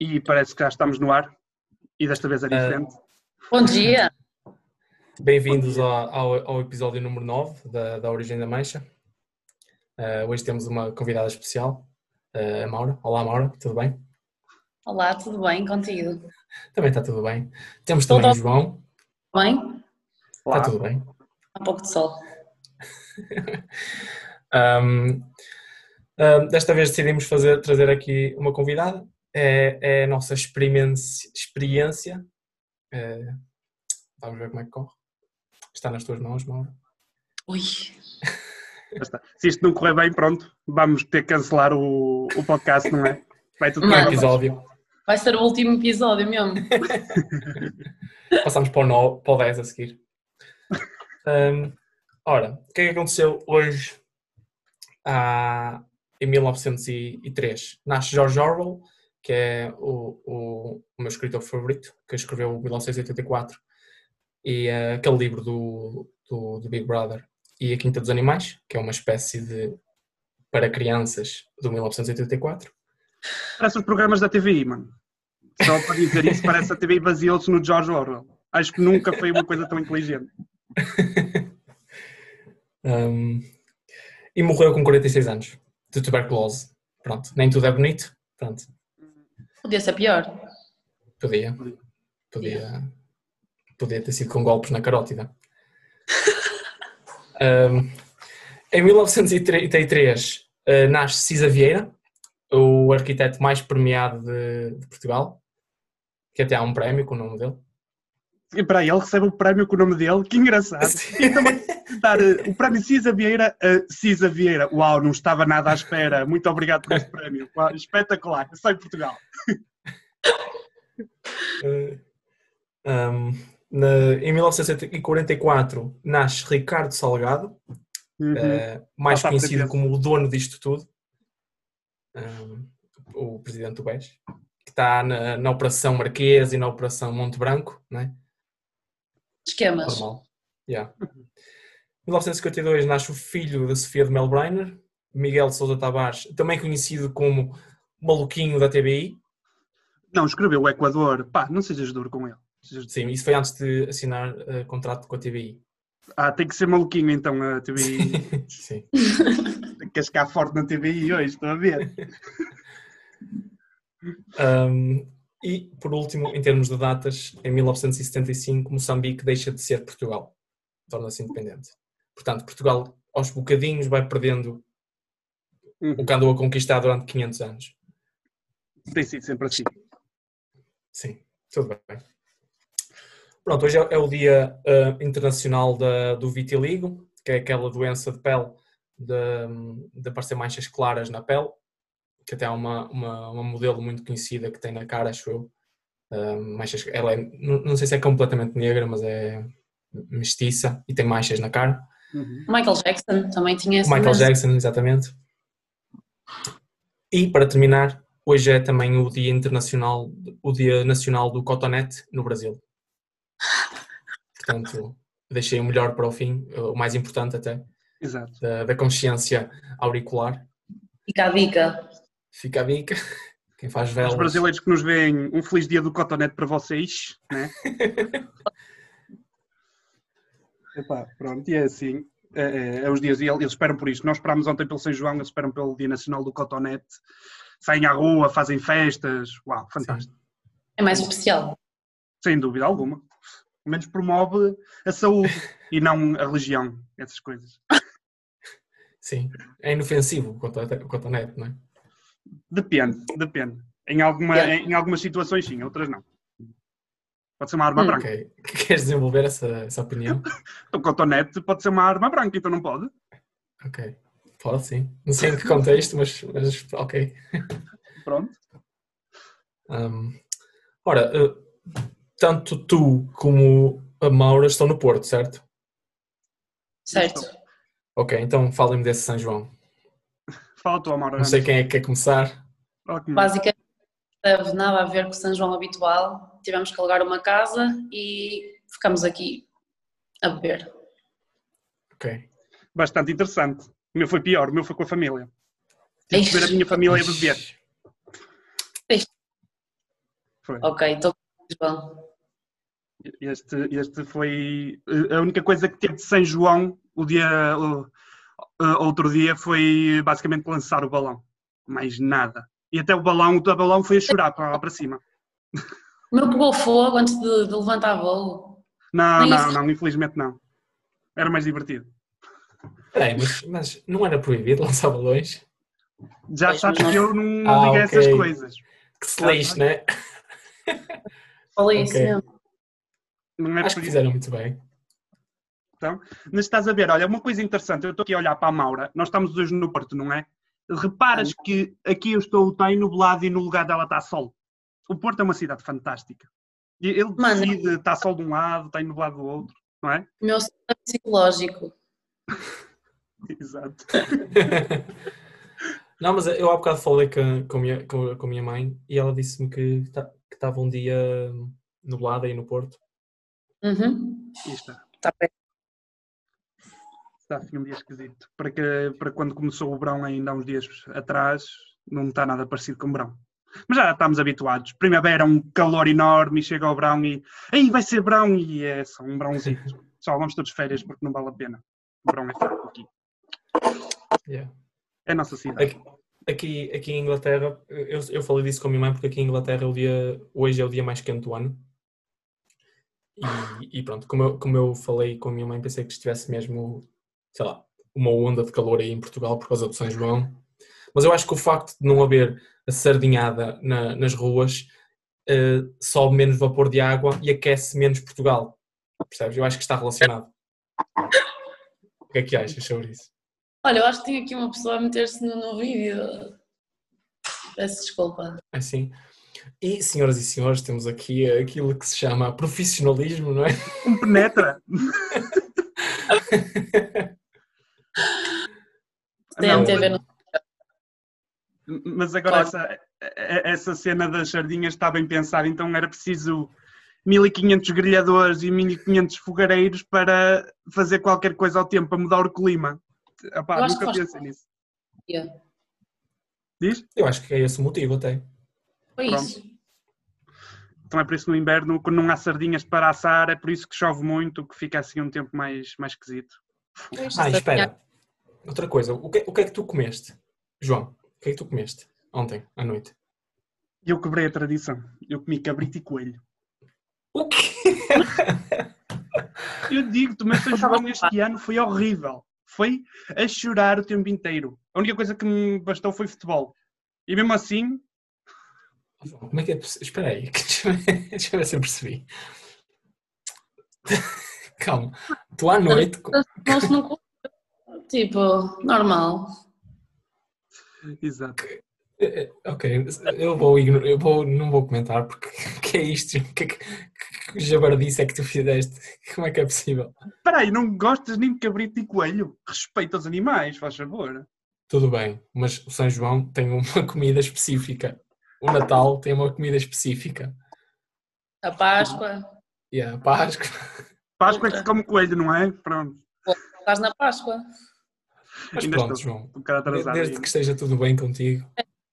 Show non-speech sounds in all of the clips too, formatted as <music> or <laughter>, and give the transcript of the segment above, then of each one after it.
E parece que já estamos no ar. E desta vez é diferente. Bom dia. Bem-vindos ao, ao- ao episódio número 9 da, da Origem da Mancha. Uh, hoje temos uma convidada especial, uh, a Maura. Olá, Maura, tudo bem? Olá, tudo bem contigo? Também está tudo bem. Temos também o Tudo. João. Bem? Olá. Está tudo bem. Há um pouco de sol. <laughs> Um, um, desta vez decidimos fazer, trazer aqui uma convidada. É, é a nossa experiência. experiência. Uh, vamos ver como é que corre. Está nas tuas mãos, Maura. Ui. <laughs> Se isto não correr bem, pronto, vamos ter que cancelar o, o podcast, não é? Vai tudo. Um baixo. episódio. vai ser o último episódio mesmo. <laughs> Passamos para o, 9, para o 10 a seguir. Hum, ora, o que é que aconteceu hoje ah, em 1903? Nasce George Orwell, que é o, o, o meu escritor favorito, que escreveu 1984, e ah, aquele livro do, do, do Big Brother, e A Quinta dos Animais, que é uma espécie de para crianças do 1984. Parece os programas da TVI, mano. Só para dizer isso, parece a TVI baseou-se no George Orwell. Acho que nunca foi uma coisa tão inteligente. <laughs> Um, e morreu com 46 anos de tuberculose. Pronto, nem tudo é bonito. Pronto, Podia ser pior. podia. Podia, podia ter sido com golpes na carótida. <laughs> Um, em 1933 uh, nasce Cisa Vieira, o arquiteto mais premiado de, de Portugal, que até há um prémio com o nome dele. Para ele recebe o prémio com o nome dele, que engraçado. E também <laughs> dar eh, o prémio Cisa Vieira a Cisa Vieira. Uau, não estava nada à espera. Muito obrigado por este prémio. Uau, espetacular. Só em Portugal. Uh, <laughs> um, na- em 1944 nasce Ricardo Salgado, Uhum. uh, mais conhecido como o dono disto tudo, um, o presidente do BES, que está na, na Operação Marquês e na Operação Monte Branco, né? Esquemas. normal. Yeah. Em 1952 nasce o filho da Sofia de Melbrenner, Miguel de Sousa Tavares, também conhecido como Maluquinho da TBI. Não, escreveu o Equador. Pá, não sejas duro com ele. Sejas- Sim, isso foi antes de assinar uh, contrato com a TBI. Ah, tem que ser maluquinho então a TVI. <laughs> Sim. tem que cascar forte na TVI hoje, estou a ver. <laughs> Um, e, por último, em termos de datas, em 1975, Moçambique deixa de ser Portugal, torna-se independente. Portanto, Portugal, aos bocadinhos, vai perdendo o que andou a conquistar durante 500 anos. Tem sido sempre assim. Sim, tudo bem. Pronto, hoje é, é o Dia ah, Internacional da, do Vitiligo, que é aquela doença de pele de, de aparecer manchas claras na pele, que até há uma, uma, uma modelo muito conhecida que tem na cara, acho eu. Manchas, ela é, não, não sei se é completamente negra, mas é mestiça e tem manchas na cara. Uhum. Michael Jackson também tinha esse Michael mesmo. Jackson, exatamente. E para terminar, hoje é também o Dia Internacional, o Dia Nacional do Cotonete no Brasil. Portanto, deixei o melhor para o fim, o mais importante até, Exato. da, da consciência auricular. Fica a dica. Fica a dica. <laughs> Quem faz Os velas. brasileiros que nos veem, um feliz dia do Cotonete para vocês, né? <laughs> Epá, pronto, e é assim. É, é, é os dias, e eles esperam por isto. Nós esperámos ontem pelo São João, eles esperam pelo Dia Nacional do Cotonete. Saem à rua, fazem festas. Uau, fantástico. É mais especial. Sem dúvida alguma. Pelo menos promove a saúde e não a religião, essas coisas. <laughs> Sim, é inofensivo o cotonete, não é? Depende, depende. Em, alguma, Yeah. em, em algumas situações sim, outras não. Pode ser uma arma Hum. branca. Ok. <laughs> Queres desenvolver essa, essa opinião? <laughs> O cotonete pode ser uma arma branca, então não pode? Ok. Pode sim. Não sei em que contexto, mas, mas ok. <laughs> Pronto. Hum, ora, eh, tanto tu como a Maura estão no Porto, certo? Certo. Ok, então falem-me desse São João. Fala tu, Amora. Não sei quem é que quer começar. Basicamente, não teve nada a ver com o São João habitual. Tivemos que alugar uma casa e ficamos aqui a beber. Ok. Bastante interessante. O meu foi pior, o meu foi com a família. Tive que ver a minha família a beber. Foi. Ok, estou bom. Este, este foi a única coisa que teve de São João o dia o, outro dia foi basicamente lançar o balão. Mais nada. E até o balão, o balão foi a chorar para lá para cima. O meu pegou fogo antes de, de levantar voo. Não, Nem não, isso. não, infelizmente não. Era mais divertido. Peraí, mas, mas não era proibido lançar balões? Já pois, sabes que eu não ah, digo okay. essas coisas. Que se lixe, não é? Falei isso mesmo. Não é Acho que fizeram muito bem. Mas estás a ver, olha, uma coisa interessante, eu estou aqui a olhar para a Maura, nós estamos hoje no Porto, não é? Reparas que aqui eu estou, está nublado e no lugar dela está sol. O Porto é uma cidade fantástica. Ele Mano, decide, está sol de um lado, está nublado do outro, não é? Meu é psicológico. <laughs> Exato. <laughs> não, mas eu há bocado falei com, com, a, minha, com, com a minha mãe e ela disse-me que tá, estava um dia nublado aí no Porto. Uhum. Está. Está bem. Está assim um dia esquisito. Para, que, para quando começou o verão ainda há uns dias atrás, não está nada parecido com o verão. Mas já estamos habituados. Primavera, um calor enorme, e chega ao verão e. Aí vai ser verão! E é só um verãozinho. só vamos todos férias porque não vale a pena. O verão é fraco aqui. Yeah. É a nossa cidade. Aqui, aqui, aqui em Inglaterra, eu, eu falei disso com a minha mãe porque aqui em Inglaterra é o dia, hoje é o dia mais quente do ano. E, e, pronto, como eu, como eu falei com a minha mãe, pensei que estivesse mesmo, sei lá, uma onda de calor aí em Portugal por causa do São João. Mas eu acho que o facto de não haver a sardinhada na, nas ruas uh, sobe menos vapor de água e aquece menos Portugal. Percebes? Eu acho que está relacionado. O que é que achas sobre isso? Olha, eu acho que tem aqui uma pessoa a meter-se no, no vídeo. Peço desculpa. Assim. E, senhoras e senhores, temos aqui aquilo que se chama profissionalismo, não é? Um penetra. <laughs> No... Mas agora essa, essa cena das sardinhas está bem pensada, então era preciso 1500 grelhadores e 1500 fogareiros para fazer qualquer coisa ao tempo, para mudar o clima. Epá, nunca pensei faz... nisso. Yeah. Diz? Eu acho que é esse o motivo até. Foi Pronto. isso. Então é por isso no inverno, quando não há sardinhas para assar, é por isso que chove muito, que fica assim um tempo mais, mais esquisito. Ah, espera. Outra coisa, o que, o que é que tu comeste, João? O que é que tu comeste ontem, à noite? Eu quebrei a tradição. Eu comi cabrito e coelho. O quê? <laughs> Eu digo-te, mas São João este ano foi horrível. Foi a chorar o tempo inteiro. A única coisa que me bastou foi futebol. E mesmo assim, como é que é possível? Espera aí, <laughs> deixa eu ver se eu percebi. <laughs> Calma, tu à noite. Tipo, normal. Exato. É, é, ok, eu vou ignorar, eu vou, não vou comentar porque <laughs> que é isto? Que, que, que jabardice é que tu fizeste? Como é que é possível? Espera aí, não gostas nem de cabrito e coelho? Respeita os animais, faz favor. Tudo bem, mas o São João tem uma <laughs> comida específica o Natal tem uma comida específica. A Páscoa. Yeah, a Páscoa. Páscoa é que se come coelho, não é? Pronto. Estás na Páscoa. Mas Ainda pronto, João. Um desde que esteja tudo bem contigo.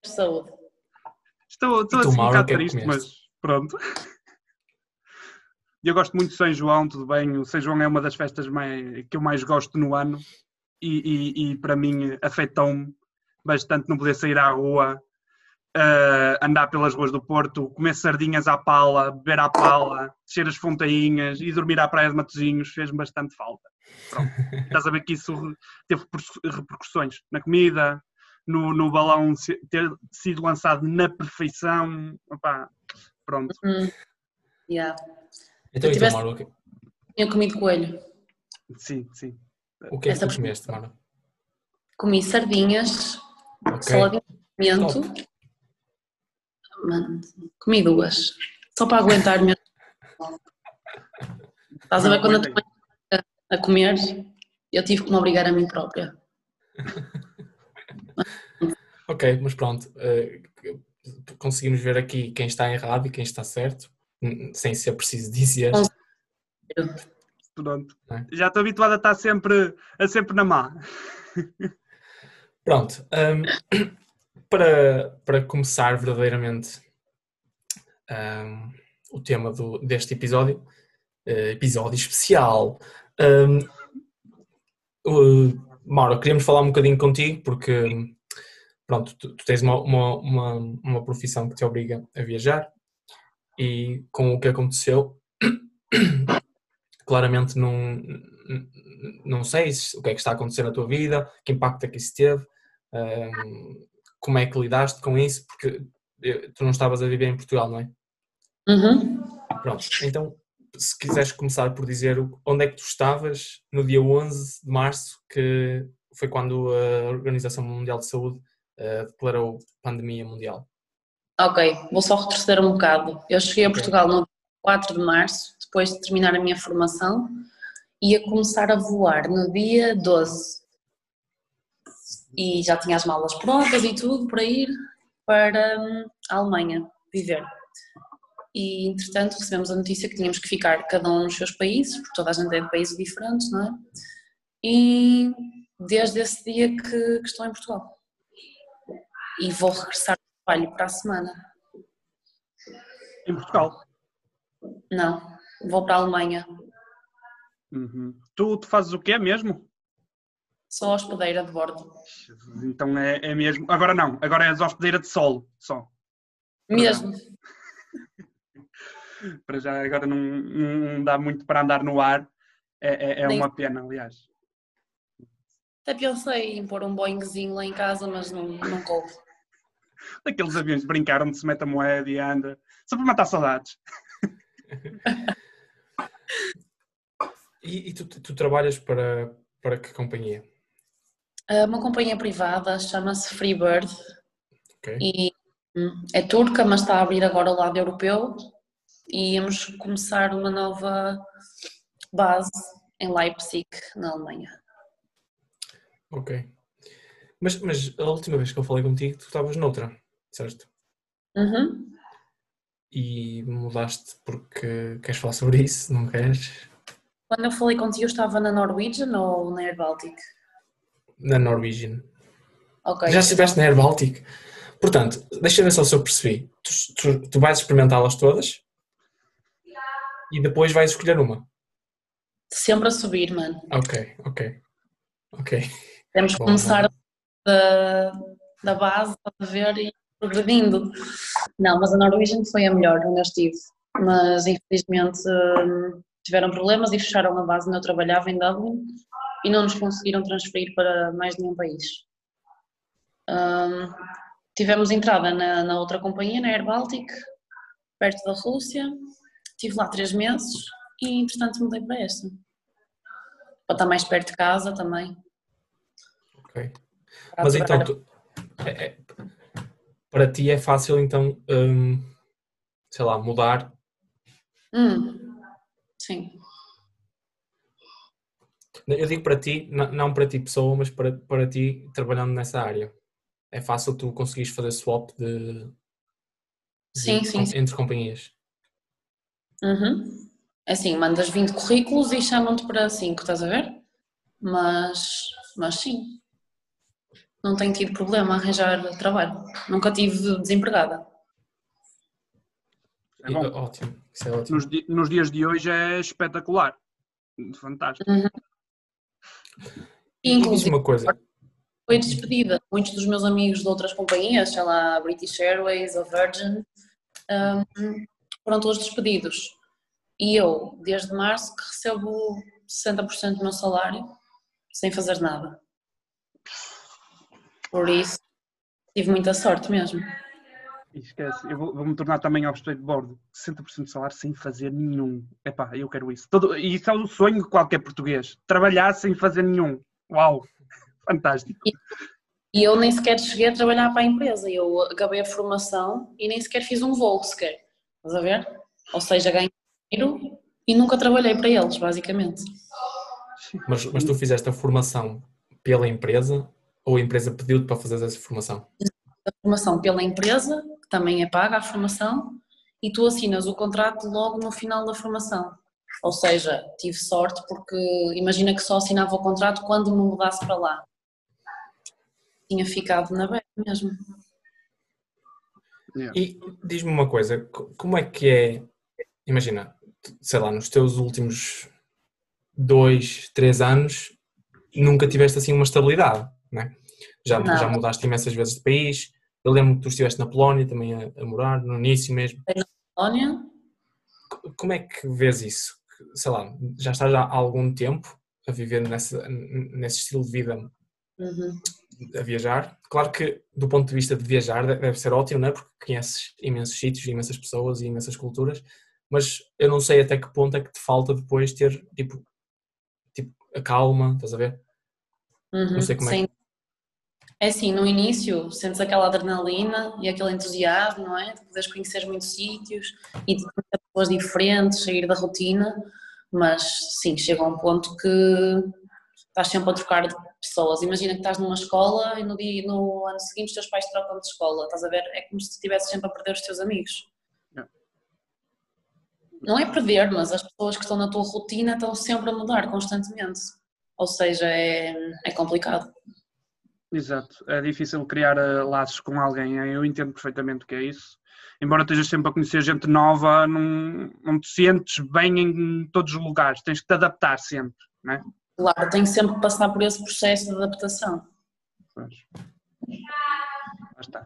Saúde. Estou, estou assim um bocado triste, mas pronto. Eu gosto muito de São João, tudo bem. O São João é uma das festas mais, que eu mais gosto no ano e, e, e para mim afetou-me bastante não poder sair à rua uh, andar pelas ruas do Porto, comer sardinhas à pala, beber à pala, descer as fontainhas e dormir à praia de Matozinhos fez-me bastante falta. Pronto. <laughs> Estás a ver que isso teve repercussões na comida, no, no balão ter sido lançado na perfeição. Opá, pronto. Uhum. Yeah. Então, tivesse... então, Maro, Tinha comido coelho. Sim, sim. O que é que tu comeste, Mara? Comi sardinhas, okay. saladinha de pimento, Mano, comi duas. Só para aguentar mesmo. Estás a ver quando eu estou a comer, eu tive que me obrigar a mim própria. <laughs> ok, mas pronto. Uh, conseguimos ver aqui quem está errado e quem está certo, sem ser preciso dizer. Pronto. É? Já estou habituado a estar sempre, a sempre na má. Pronto, um, <coughs> <coughs> para, para começar verdadeiramente um, o tema do, deste episódio, uh, episódio especial. Um, uh, Mauro, queríamos falar um bocadinho contigo porque pronto, tu, tu tens uma, uma, uma, uma, profissão que te obriga a viajar e com o que aconteceu, claramente não, não sei o que é que está a acontecer na tua vida, que impacto é que isso teve, um, como é que lidaste com isso, porque tu não estavas a viver em Portugal, não é? Uhum. Pronto, então se quiseres começar por dizer onde é que tu estavas no dia 11 de março, que foi quando a Organização Mundial de Saúde uh, declarou pandemia mundial. Ok, vou só retroceder um bocado. Eu cheguei a Portugal no 4 de março, depois de terminar a minha formação, e ia começar a voar no dia 12. E já tinha as malas prontas e tudo para ir para hum, a Alemanha viver. E entretanto recebemos a notícia que tínhamos que ficar cada um nos seus países, porque toda a gente é de países diferentes, não é? E desde esse dia que, que estou em Portugal e vou regressar ao trabalho para a semana. Em Portugal? Não, vou para a Alemanha. Uhum. Tu, tu fazes o quê mesmo? Sou hospedeira de bordo. Então é, é mesmo. Agora não, agora és hospedeira de solo só. Mesmo. <laughs> para já agora não, não, dá muito para andar no ar. É, é, é uma pena, aliás. Até pensei em pôr um Boeingzinho lá em casa, mas não, não coube. Daqueles aviões de brincar onde se mete a moeda e anda. Só para matar saudades. <laughs> e, e tu, tu, trabalhas para, para que companhia? Uma companhia privada, chama-se Freebird. Okay. E hum, é turca, mas está a abrir agora o lado europeu. E íamos começar uma nova base em Leipzig, na Alemanha. Ok. Mas, mas a última vez que eu falei contigo, tu estavas noutra, certo? Uhum. E mudaste porque queres falar sobre isso, não queres? Quando eu falei contigo, eu estava na Norwegian ou na Air Baltic? Na Norwegian. Ok. Já estiveste na Air Baltic? Portanto, deixa ver só se eu percebi. Tu, tu, tu vais experimentá-las todas e depois vais escolher uma. Sempre a subir, mano. Ok, ok. Ok. Temos que começar da, da base a ver e progredindo. Não, mas a Norwegian foi a melhor onde eu estive. Mas infelizmente hum, tiveram problemas e fecharam a base onde eu trabalhava em Dublin e não nos conseguiram transferir para mais nenhum país. Um, tivemos entrada na, na, outra companhia, na Air Baltic, perto da Rússia. Estive lá três meses e entretanto mudei para esta. Para estar mais perto de casa também. Ok. Mas então, tu, é, é, para ti é fácil então, hum, sei lá, mudar? Hum, sim. Eu digo para ti, não para ti pessoa, mas para, para ti trabalhando nessa área. É fácil tu conseguires fazer swap de, de sim, sim, sim. entre companhias. Uhum. É assim, mandas 20 currículos e chamam-te para 5, estás a ver? Mas, mas sim não tenho tido problema a arranjar trabalho. Nunca tive desempregada. É bom. Ótimo, isso é ótimo. Nos, nos, dias de hoje é espetacular. Fantástico. Uhum. Inclusive, uma coisa. Foi despedida. Muitos dos meus amigos de outras companhias, sei lá, British Airways ou Virgin, um, foram todos despedidos. E eu, desde março, que recebo 60% do meu salário sem fazer nada. Por isso, tive muita sorte mesmo. Esquece, eu vou, vou me tornar também obsteiro de bordo. 60% de salário sem fazer nenhum. Epá, eu quero isso. Todo, e isso é o sonho de qualquer português. Trabalhar sem fazer nenhum. Uau, <laughs> fantástico. E, e eu nem sequer cheguei a trabalhar para a empresa. Eu acabei a formação e nem sequer fiz um voo sequer. Estás a ver? Ou seja, ganhei dinheiro e nunca trabalhei para eles, basicamente. Mas, mas tu fizeste a formação pela empresa ou a empresa pediu-te para fazer essa formação? A formação pela empresa, que também é paga a formação, e tu assinas o contrato logo no final da formação. Ou seja, tive sorte porque imagina que só assinava o contrato quando me mudasse para lá. tinha ficado na beira mesmo. Yeah. E diz-me uma coisa, co- como é que é, imagina, sei lá, nos teus últimos dois, três anos, nunca tiveste assim uma estabilidade, né? Já, Não. já mudaste imensas vezes de país, eu lembro que tu estiveste na Polónia também a, a morar, no início mesmo. Polónia, Co- Como é que vês isso? Sei lá, já estás há algum tempo a viver nessa, nesse estilo de vida uhum. a viajar. Claro que, do ponto de vista de viajar, de- deve ser ótimo, não é? Porque conheces imensos sítios, imensas pessoas e imensas culturas, mas eu não sei até que ponto é que te falta depois ter, tipo, tipo a calma, estás a ver? Uhum, Não sei como é. É assim, no início sentes aquela adrenalina e aquele entusiasmo, não é? De poderes conhecer muitos sítios e de conhecer pessoas diferentes, sair da rotina, mas sim, chega a um ponto que estás sempre a trocar de pessoas. Imagina que estás numa escola e no, dia, no ano seguinte os teus pais trocam de escola, estás a ver? É como se estivesses sempre a perder os teus amigos. Yeah. Não é perder, mas as pessoas que estão na tua rotina estão sempre a mudar constantemente. Ou seja, é, é complicado. Exato, é difícil criar eh, laços com alguém, eu entendo perfeitamente o que é isso. Embora estejas sempre a conhecer gente nova, não, não te sentes bem em todos os lugares, tens que te adaptar sempre, não é? Claro, tenho sempre que passar por esse processo de adaptação. Pois. Lá está.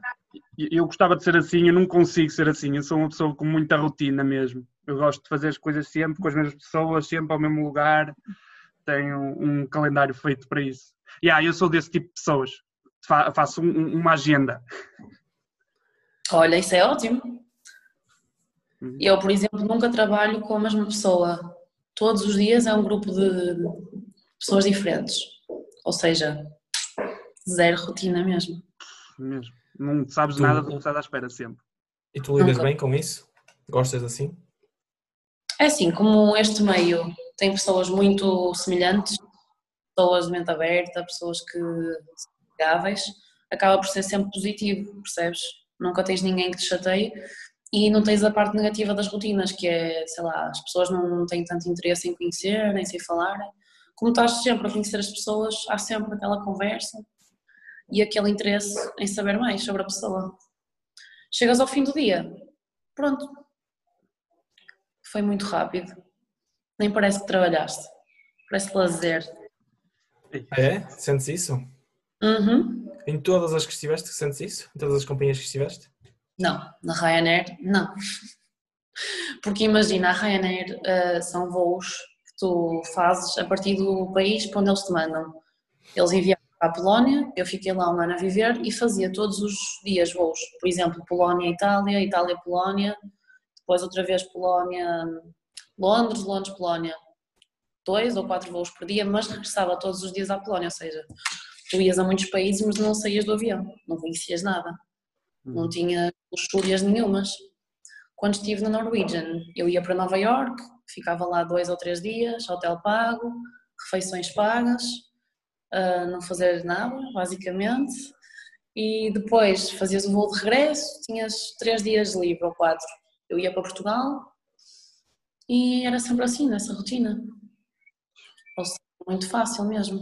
Eu gostava de ser assim, eu não consigo ser assim, eu sou uma pessoa com muita rotina mesmo. Eu gosto de fazer as coisas sempre com as mesmas pessoas, sempre ao mesmo lugar, tenho um calendário feito para isso. E ah, eu sou desse tipo de pessoas, Fa- faço um- uma agenda. Olha, isso é ótimo. Uhum. Eu, por exemplo, nunca trabalho com a mesma pessoa. Todos os dias é um grupo de pessoas diferentes. Ou seja, zero rotina mesmo. mesmo. Não sabes Tu- nada do que estás à espera sempre. E tu lidas Nunca. bem com isso? Gostas assim? É assim, como este meio tem pessoas muito semelhantes, pessoas de mente aberta, pessoas que são amigáveis, acaba por ser sempre positivo, percebes? Nunca tens ninguém que te chateie e não tens a parte negativa das rotinas, que é, sei lá, as pessoas não têm tanto interesse em conhecer, nem sem falarem. Como estás sempre a conhecer as pessoas, há sempre aquela conversa e aquele interesse em saber mais sobre a pessoa. Chegas ao fim do dia, pronto, foi muito rápido. Nem parece que trabalhaste. Parece lazer. É? Sentes isso? Uhum. Em todas as que estiveste, sentes isso? Em todas as companhias que estiveste? Não, na Ryanair, não. Porque imagina, a Ryanair eh, são voos que tu fazes a partir do país para onde eles te mandam. Eles enviaram para a Polónia, eu fiquei lá um ano a viver e fazia todos os dias voos. Por exemplo, Polónia-Itália, Itália-Polónia, depois outra vez Polónia-Londres, Londres-Polónia. Dois ou quatro voos por dia, mas regressava todos os dias à Polónia, ou seja, tu ias a muitos países, mas não saías do avião, não conhecias nada. não tinha luxúrias nenhumas. Quando estive na Norwegian, eu ia para Nova York, ficava lá dois ou três dias, hotel pago, refeições pagas, ah, não fazer nada, basicamente. E depois fazias o voo de regresso, tinhas três dias livre ou quatro. Eu ia para Portugal e era sempre assim, nessa rotina. Ou seja, muito fácil mesmo.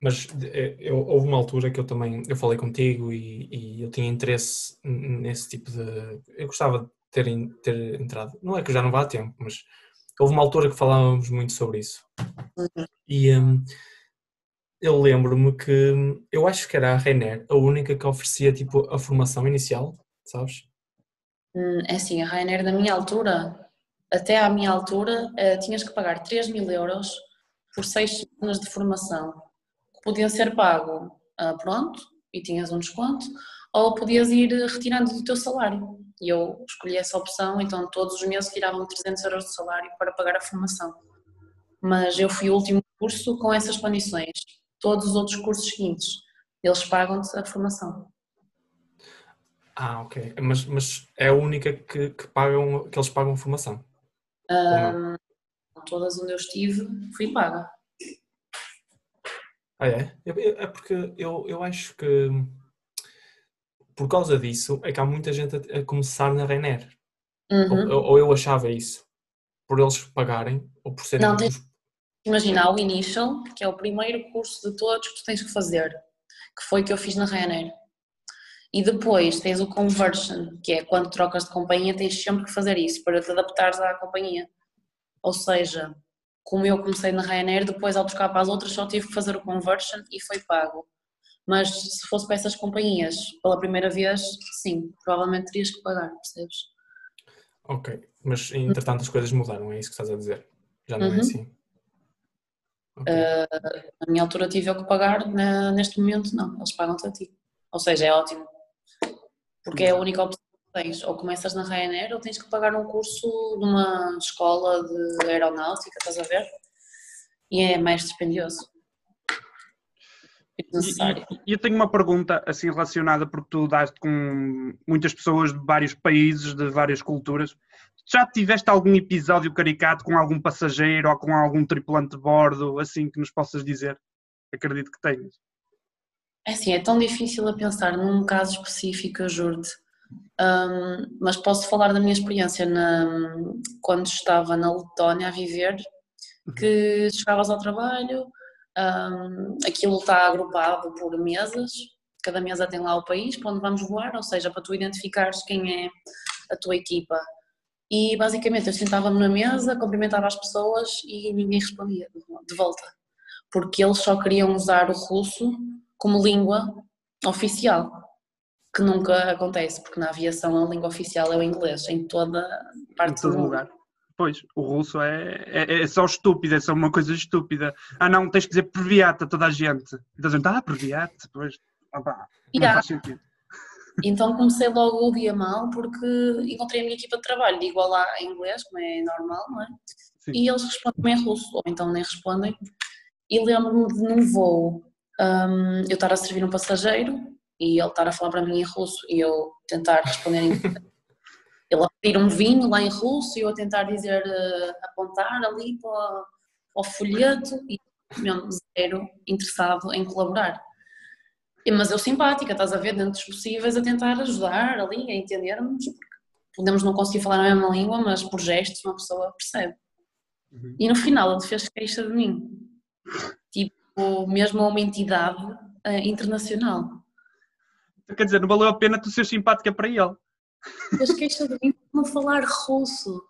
Mas eh, eu, houve uma altura que eu também eu falei contigo e, e eu tinha interesse nesse tipo de. Eu gostava de ter, ter entrado. Não é que eu já não vá a tempo, mas houve uma altura que falávamos muito sobre isso. Uhum. E hum, eu lembro-me que hum, eu acho que era a Rainer a única que oferecia tipo a formação inicial, sabes? Hum, É assim, a Ryanair na minha altura, até à minha altura, eh, tinhas que pagar 3 mil euros por 6 semanas de formação, que podiam ser pago ah, pronto, e tinhas um desconto, ou podias ir eh, retirando do teu salário. E eu escolhi essa opção, então todos os meses tiravam 300 euros de salário para pagar a formação. Mas eu fui o último curso com essas condições. Todos os outros cursos seguintes, eles pagam-te a formação. Ah, ok. Mas, mas é a única que, que, pagam, que eles pagam formação. Ah, todas onde eu estive, fui paga. Ah, é? É porque eu, eu acho que por causa disso é que há muita gente a, a começar na Rainer. Uhum. Ou, ou eu achava isso. Por eles pagarem, ou por serem. Não, os- Imagina, o Initial, que é o primeiro curso de todos que tu tens que fazer. que foi o que eu fiz na Ryanair. E depois tens o conversion, que é quando trocas de companhia, tens sempre que fazer isso para te adaptares à companhia. Ou seja, como eu comecei na Ryanair, depois ao trocar para as outras só tive que fazer o conversion e foi pago. Mas se fosse para essas companhias pela primeira vez, sim, provavelmente terias que pagar, percebes? Ok, mas entretanto as coisas mudaram, é isso que estás a dizer? Já não é uhum. é assim? Okay. Uh, na minha altura tive eu que pagar, na, neste momento não, eles pagam-te a ti. Ou seja, é ótimo. Porque é a única opção que tens. Ou começas na Ryanair ou tens que pagar um curso numa escola de aeronáutica, estás a ver? E é mais dispendioso. Necessário. E, e, eu tenho uma pergunta assim relacionada porque tu daste com muitas pessoas de vários países, de várias culturas. Já tiveste algum episódio caricato com algum passageiro ou com algum tripulante de bordo, assim que nos possas dizer? Acredito que tenhas. É assim, é tão difícil a pensar num caso específico, eu juro-te. Um, mas posso falar da minha experiência na, quando estava na Letónia a viver, que chegavas ao trabalho, um, aquilo está agrupado por mesas, cada mesa tem lá o país para onde vamos voar, ou seja, para tu identificares quem é a tua equipa. E basicamente eu sentava-me na mesa, cumprimentava as pessoas e ninguém respondia de volta, porque eles só queriam usar o russo como língua oficial, que nunca acontece, porque na aviação a língua oficial é o inglês, em toda parte em todo do lugar. Pois, o russo é, é, é, só estúpido, é só uma coisa estúpida. Ah não, tens que dizer previata a toda a gente. E toda a gente, ah, previata, pois, opa, não faz sentido. <laughs> Então comecei logo o dia mal porque encontrei a minha equipa de trabalho, digo lá em inglês, como é normal, não é? Sim. E eles respondem em russo, ou então nem respondem. E lembro-me de num voo um, eu estar a servir um passageiro e ele estar a falar para mim em russo e eu tentar responder em <laughs> ele a pedir um vinho lá em russo e eu a tentar dizer, uh, apontar ali para, o folheto e mesmo zero interessado em colaborar. Mas eu simpática, estás a ver, dentro dos possíveis, a tentar ajudar ali, a entendermos, podemos não conseguir falar a mesma língua, mas por gestos uma pessoa percebe. Uhum. E no final ele fez queixa de mim. Ou mesmo a uma entidade uh, internacional. Quer dizer, não valeu a pena tu ser simpática para ele. As queixas de mim não falar russo.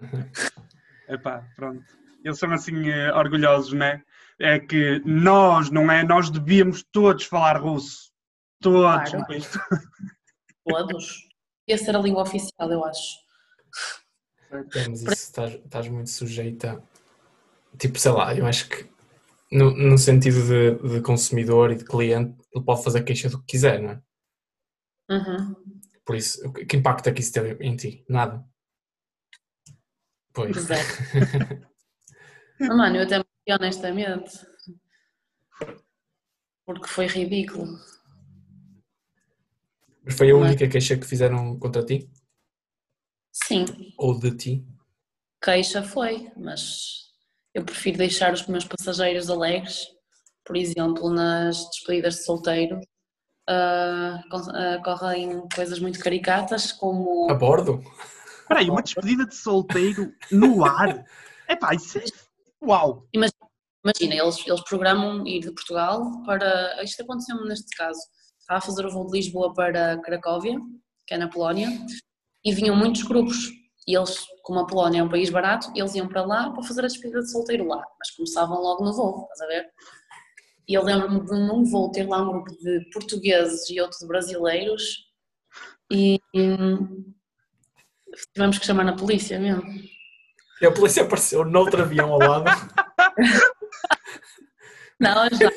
<laughs> Epá, pronto. Eles são assim uh, orgulhosos, né? É que nós, não é? Nós devíamos todos falar russo. Todos. Claro. <laughs> Todos. Essa era a língua oficial, eu acho. É, mas isso estás, estás muito sujeita. Tipo, sei lá, eu acho que no, no sentido de, de, consumidor e de cliente, ele pode fazer queixa do que quiser, não é? Uhum. Por isso, que impacto é que isso teve em ti? Nada. Pois. É. <laughs> mano, eu até me honestamente. Porque foi ridículo. Mas foi a única queixa que fizeram contra ti? Sim. Ou de ti? Queixa foi, mas eu prefiro deixar os meus passageiros alegres, por exemplo, nas despedidas de solteiro, uh, uh, correm coisas muito caricatas como. A bordo? Espera aí, uma despedida de solteiro no ar? <laughs> É pá, isso é. Uau! Imagina, imagina, eles, eles programam ir de Portugal para. Isto aconteceu-me neste caso. Estava a fazer o voo de Lisboa para Cracóvia, que é na Polónia, e vinham muitos grupos e eles, como a Polónia é um país barato, eles iam para lá para fazer a despedida de solteiro lá, mas começavam logo no voo, estás a ver? E eu lembro-me de num voo ter lá um grupo de portugueses e outro de brasileiros e, tivemos que chamar na polícia mesmo. E a polícia apareceu no outro avião ao lado. <laughs> Não, já.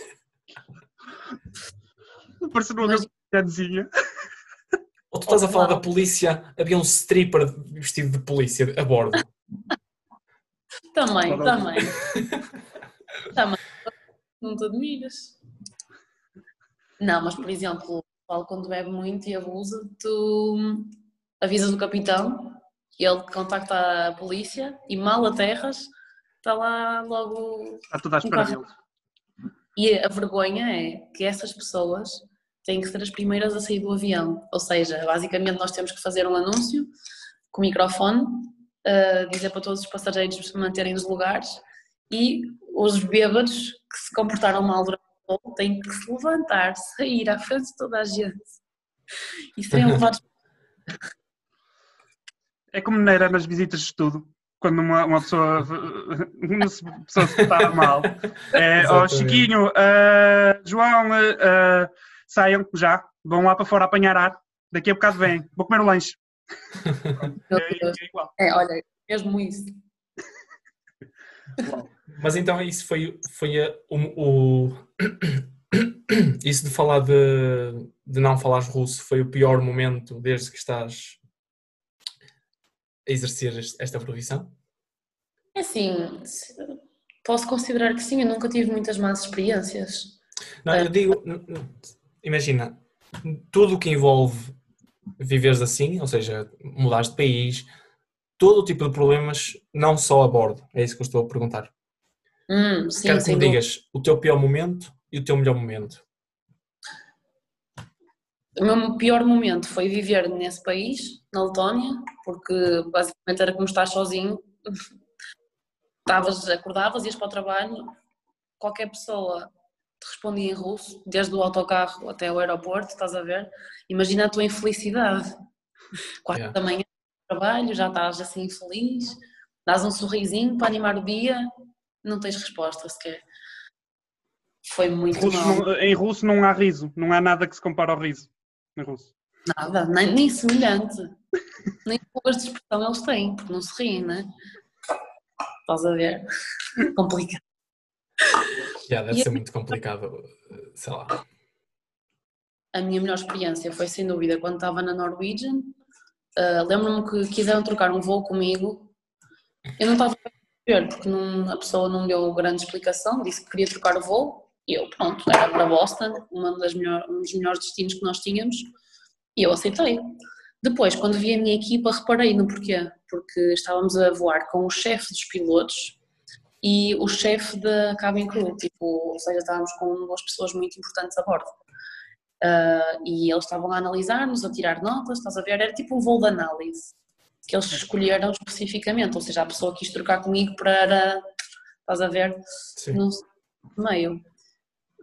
Apareceu numa grande ou tu estás a falar da polícia, havia um stripper vestido de polícia a bordo. também, também. também. Não te admiras. Não, mas por exemplo, falo quando bebe muito e abusa, tu avisas o capitão e ele contacta a polícia e mal aterras, está lá logo. Está tudo à espera deles. E a vergonha é que essas pessoas têm que ser as primeiras a sair do avião. Ou seja, basicamente nós temos que fazer um anúncio com o microfone, uh, dizer para todos os passageiros se manterem nos lugares e os bêbados que se comportaram mal durante voo têm que se levantar, sair à frente de toda a gente e serem levados. É como não era nas visitas de estudo, quando uma, uma pessoa, <laughs> uma pessoa se está mal. É, oh. Chiquinho, ah, João, ah, saiam já, vão lá para fora apanhar ar. Daqui a bocado vêm, vou comer o lanche. <laughs> É, é igual. É, olha, mesmo isso. Mas então isso foi, foi a- o, o- <coughs> Isso de falar de, de não falares russo foi o pior momento desde que estás a exercer esta profissão? É assim, se- posso considerar que sim, eu nunca tive muitas más experiências. Não, É. eu digo, n- n- imagina, tudo o que envolve viveres assim, ou seja, mudares de país, todo o tipo de problemas, não só a bordo, é isso que eu estou a perguntar. Hum, sim, Quero que me digas o teu pior momento e o teu melhor momento. O meu pior momento foi viver nesse país, na Letónia, porque basicamente era como estar sozinho. <laughs> Estavas, acordavas, ias para o trabalho, qualquer pessoa te respondia em russo, desde o autocarro até o aeroporto, estás a ver? Imagina a tua infelicidade. Quatro Yeah. da manhã, trabalho, já estás assim feliz, dás um sorrisinho para animar o dia, não tens resposta sequer. Foi muito Russo mal. não- em russo não há riso, não há nada que se compare ao riso. Em russo. Nada, nem, nem semelhante. <laughs> nem poucas de expressão eles têm, porque não se riem, né? Estás a ver? <laughs> Complicado. Já, deve E- ser muito complicado, eh, sei lá. A minha melhor experiência foi sem dúvida quando estava na Norwegian. Ah, Lembro-me que quiseram trocar um voo comigo. Eu não estava a ver, porque não- a pessoa não deu grande explicação, disse que queria trocar o voo. E eu, pronto, era para Boston, melhor, um dos melhores destinos que nós tínhamos, e eu aceitei. Depois, quando vi a minha equipa, reparei no porquê. Porque estávamos a voar com o chefe dos pilotos e o chefe da cabin crew, tipo, ou seja, estávamos com duas pessoas muito importantes a bordo. Ah, e eles estavam a analisar-nos, a tirar notas, estás a ver? Era tipo um voo de análise que eles escolheram especificamente, ou seja, a pessoa quis trocar comigo para, estás a ver, Sim. no meio.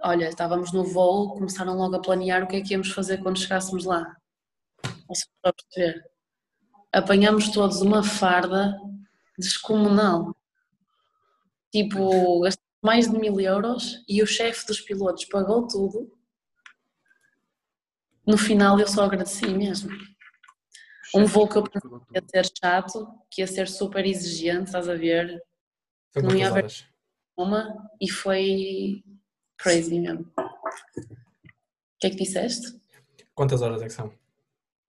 Olha, estávamos no voo, começaram logo a planear o que é que íamos fazer quando chegássemos lá. Ou seja, para perceber. Apanhamos todos uma farda descomunal. Tipo, gastamos mais de mil euros e o chefe dos pilotos pagou tudo. No final eu só agradeci mesmo. Um voo que eu pensei que ia ser chato, que ia ser super exigente, estás a ver? Foi Não ia haver- horas? Uma e foi crazy mesmo. O que é que disseste? Quantas horas é que são?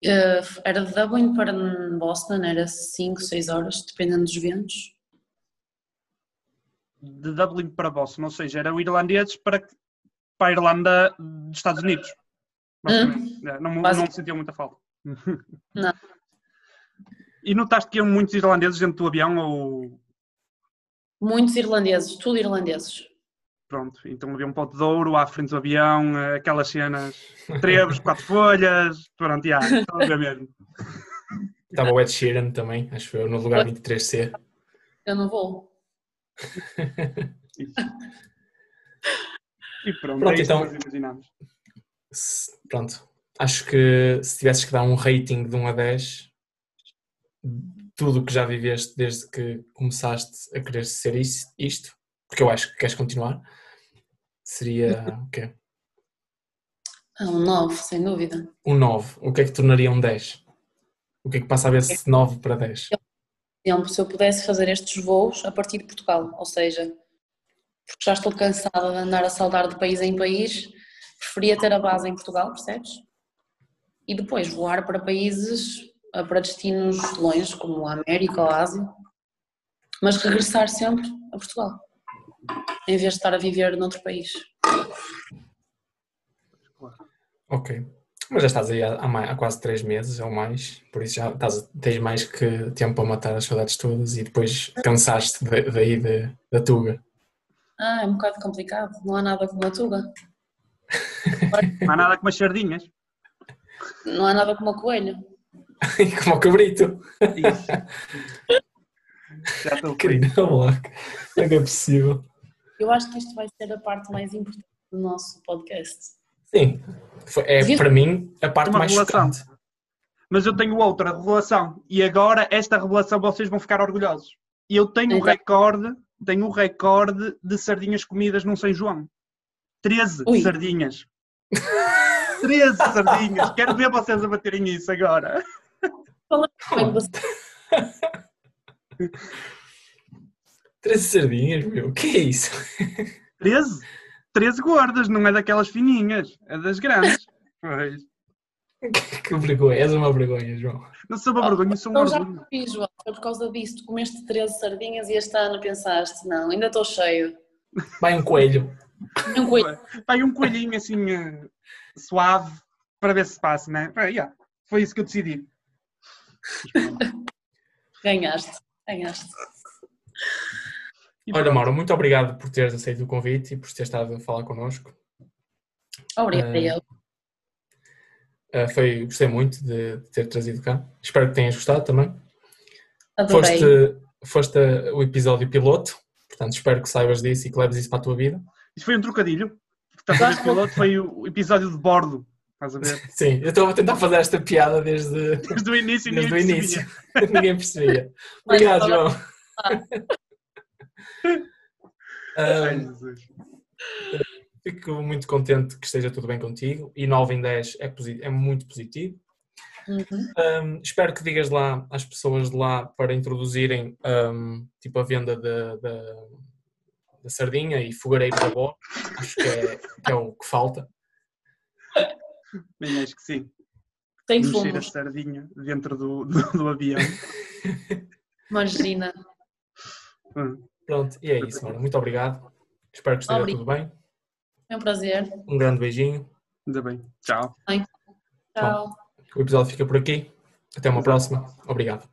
Eh, era de Dublin para Boston, era 5, 6 horas, dependendo dos ventos. De Dublin para Boston, ou seja, eram irlandeses para, para a Irlanda dos Estados Unidos. Basicamente. É, Não, me- não Basic- me sentia muita falta. <laughs> Não. E notaste que iam muitos irlandeses dentro do avião ou Muitos irlandeses, tudo irlandeses. pronto, então havia um pote de ouro à frente do avião, aquelas cenas, trevos, quatro folhas, pronto, já, <laughs> estão a ver mesmo. Estava o Ed Sheeran também, acho eu, no lugar 23C. Eu não vou. E pronto, Pronto, é isso então- que nós imaginamos. Se- Pronto. Acho que se tivesses que dar um rating de 1 a 10, tudo o que já viveste desde que começaste a querer ser is- isto, porque eu acho que queres continuar, seria o quê? Ah, um 9, sem dúvida. Um 9. O que é que tornaria um 10? O que é que passa a ver se 9 para 10? Por exemplo, se eu pudesse fazer estes voos a partir de Portugal, ou seja, porque já estou cansada de andar a saltar de país em país, preferia ter a base em Portugal, percebes? E depois voar para países, para destinos longe, como a América ou a Ásia, mas regressar sempre a Portugal, em vez de estar a viver noutro país. Ok. Mas já estás aí há, há quase 3 meses ou mais, por isso já estás, tens mais que tempo para matar as saudades todas e depois cansaste da- daí de- da Tuga. Ah, é um bocado complicado, não há nada como a Tuga, Não há nada como as sardinhas. não há nada como a Coelho. <laughs> Como o cabrito. Isso. Já estou Querida, olá. Como é que é possível? Eu acho que isto vai ser a parte mais importante do nosso podcast. Sim, Foi- é para mim a parte Uma mais revelação. chocante. Mas eu tenho outra revelação. E agora, esta revelação, vocês vão ficar orgulhosos. Eu tenho o Então. recorde, tenho o recorde de sardinhas comidas num São João. 13 Ui. sardinhas. 13 sardinhas. <laughs> Quero ver vocês a baterem isso agora. Como é que você- <laughs> 13 sardinhas, meu, o que é isso? 13? 13 gordas, não é daquelas fininhas, é das grandes. <laughs> Pois. que vergonha, és uma vergonha, João. Não sou uma vergonha, sou um Então já orgulho. percebi, João, foi por causa disso. Tu comeste 13 sardinhas e este ano pensaste, não, ainda estou cheio. Vai um coelho. Um coelho. Vai um coelhinho assim eh, suave para ver se passa, né? Ah, yeah, Foi isso que eu decidi. <laughs> Ganhaste, ganhaste. E Olha, pronto. Mauro, muito obrigado por teres aceito o convite e por teres estado a falar connosco. Obrigada, eu. Uh, foi, gostei muito de, de ter trazido cá. Espero que tenhas gostado também. Adorei. Foste, foste o episódio piloto, portanto espero que saibas disso e que leves isso para a tua vida. Isso foi um trocadilho. Estás a ver, o piloto foi o episódio de bordo. Estás a ver? <laughs> Sim, eu estou a tentar fazer esta piada desde, Desde o início desde o ninguém início. percebia. <laughs> Ninguém percebia. Obrigado, João. Ai, Um, Jesus. fico muito contente que esteja tudo bem contigo e 9 em 10 é, é muito positivo. Uhum. Um, espero que digas lá às pessoas de lá para introduzirem um, tipo a venda da, sardinha e fogareiro da avó. Acho que é, que é o que falta. Bem, acho que sim. Tem Mexer a fumos, sardinha dentro do, do, do avião. <laughs> imagina. Hum. Pronto, e é isso, mano. Muito obrigado. Espero que esteja Obrigado. tudo bem. É um prazer. Um grande beijinho. Ainda bem. Tchau. Tchau. O episódio fica por aqui. Até uma próxima. Obrigado.